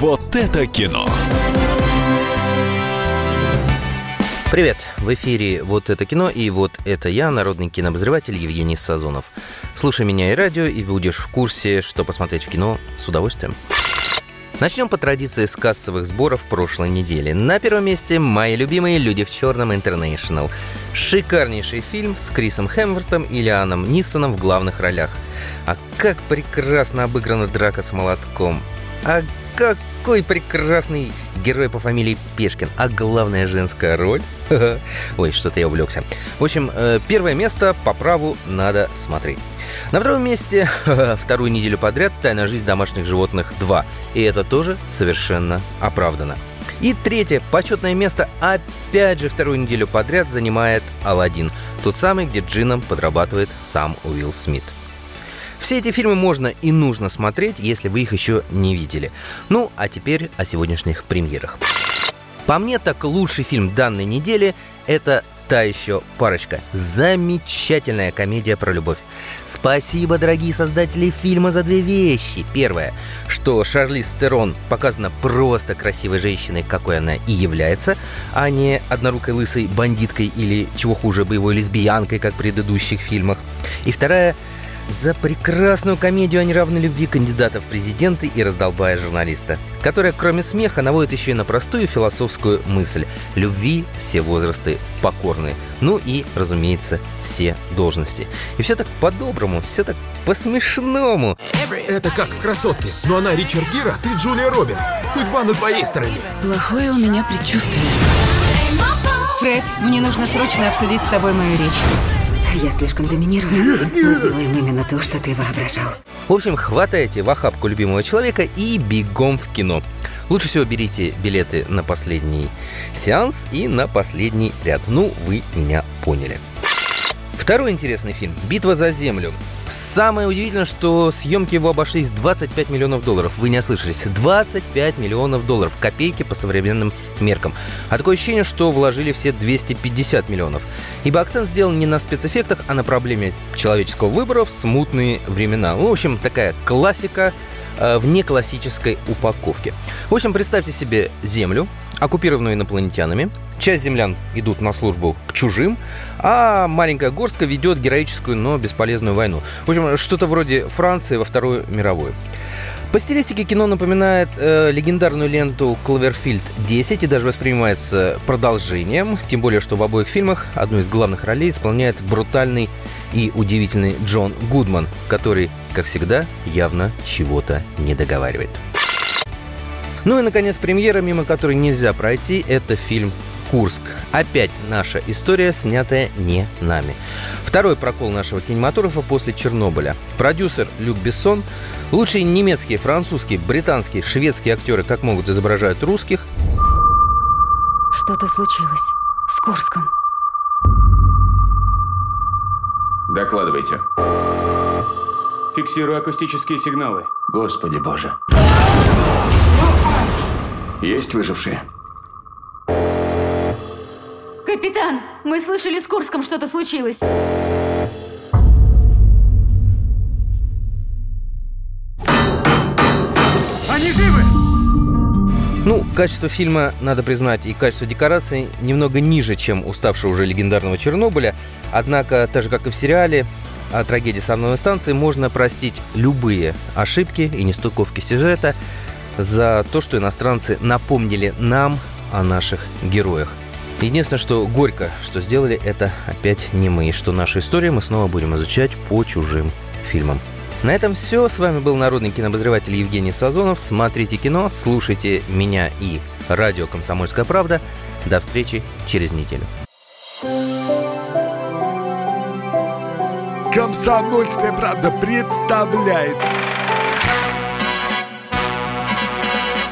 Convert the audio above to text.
Вот это кино. Привет! В эфире «Вот это кино» и вот это я, народный кинообозреватель Евгений Сазонов. Слушай меня и радио, и будешь в курсе, что посмотреть в кино с удовольствием. Начнем по традиции с кассовых сборов прошлой недели. На первом месте мои любимые «Люди в черном Интернешнл». Шикарнейший фильм с Крисом Хемвертом и Лианом Нисоном в главных ролях. А как прекрасно обыграна драка с молотком. А какой прекрасный герой по фамилии Пешкин. А главная женская роль... Ой, что-то я увлекся. В общем, э, первое место по праву надо смотреть. На втором месте вторую неделю подряд «Тайная жизнь домашних животных 2». И это тоже совершенно оправдано. И третье, почетное место опять же вторую неделю подряд занимает «Аладдин». Тот самый, где джином подрабатывает сам Уилл Смит. Все эти фильмы можно и нужно смотреть, если вы их еще не видели. Ну, а теперь о сегодняшних премьерах. По мне, так лучший фильм данной недели – это та еще парочка. Замечательная комедия про любовь. Спасибо, дорогие создатели фильма, за две вещи. Первое, что Шарлиз Стерон показана просто красивой женщиной, какой она и является, а не однорукой лысой бандиткой или, чего хуже, боевой лесбиянкой, как в предыдущих фильмах. И вторая – за прекрасную комедию о неравной любви кандидата в президенты и раздолбая журналиста, которая, кроме смеха, наводит еще и на простую философскую мысль. Любви все возрасты покорны. Ну и, разумеется, все должности. И все так по-доброму, все так по-смешному. Это как в «Красотке». Но она Ричард Гира, ты Джулия Робертс. Судьба на твоей стороне. Плохое у меня предчувствие. Фред, мне нужно срочно обсудить с тобой мою речь. Я слишком доминирую. Нет, нет. Мы сделаем именно то, что ты воображал. В общем, хватайте в охапку любимого человека и бегом в кино. Лучше всего берите билеты на последний сеанс и на последний ряд. Ну, вы меня поняли. Второй интересный фильм «Битва за землю». Самое удивительное, что съемки его обошлись 25 миллионов долларов. Вы не ослышались. 25 миллионов долларов. Копейки по современным меркам. А такое ощущение, что вложили все 250 миллионов. Ибо акцент сделан не на спецэффектах, а на проблеме человеческого выбора в смутные времена. Ну, в общем, такая классика э, в неклассической упаковке. В общем, представьте себе Землю, оккупированную инопланетянами. Часть землян идут на службу к чужим, а маленькая горстка ведет героическую, но бесполезную войну. В общем, что-то вроде Франции во Вторую мировую. По стилистике кино напоминает э, легендарную ленту «Кловерфильд 10» и даже воспринимается продолжением, тем более, что в обоих фильмах одну из главных ролей исполняет брутальный и удивительный Джон Гудман, который, как всегда, явно чего-то не договаривает. Ну и, наконец, премьера, мимо которой нельзя пройти, это фильм Курск. Опять наша история, снятая не нами. Второй прокол нашего кинематографа после Чернобыля. Продюсер Люк Бессон, лучшие немецкие, французские, британские, шведские актеры как могут изображают русских. Что-то случилось с Курском. Докладывайте. Фиксирую акустические сигналы. Господи боже. Есть выжившие? Капитан, мы слышали, с Курском что-то случилось. Они живы! Ну, качество фильма, надо признать, и качество декораций немного ниже, чем уставшего уже легендарного Чернобыля. Однако, так же как и в сериале, о трагедии с атомной станции можно простить любые ошибки и нестыковки сюжета за то, что иностранцы напомнили нам о наших героях. Единственное, что горько, что сделали это опять не мы, и что нашу историю мы снова будем изучать по чужим фильмам. На этом все. С вами был народный кинообозреватель Евгений Сазонов. Смотрите кино, слушайте меня и радио «Комсомольская правда». До встречи через неделю. Комсомольская правда представляет.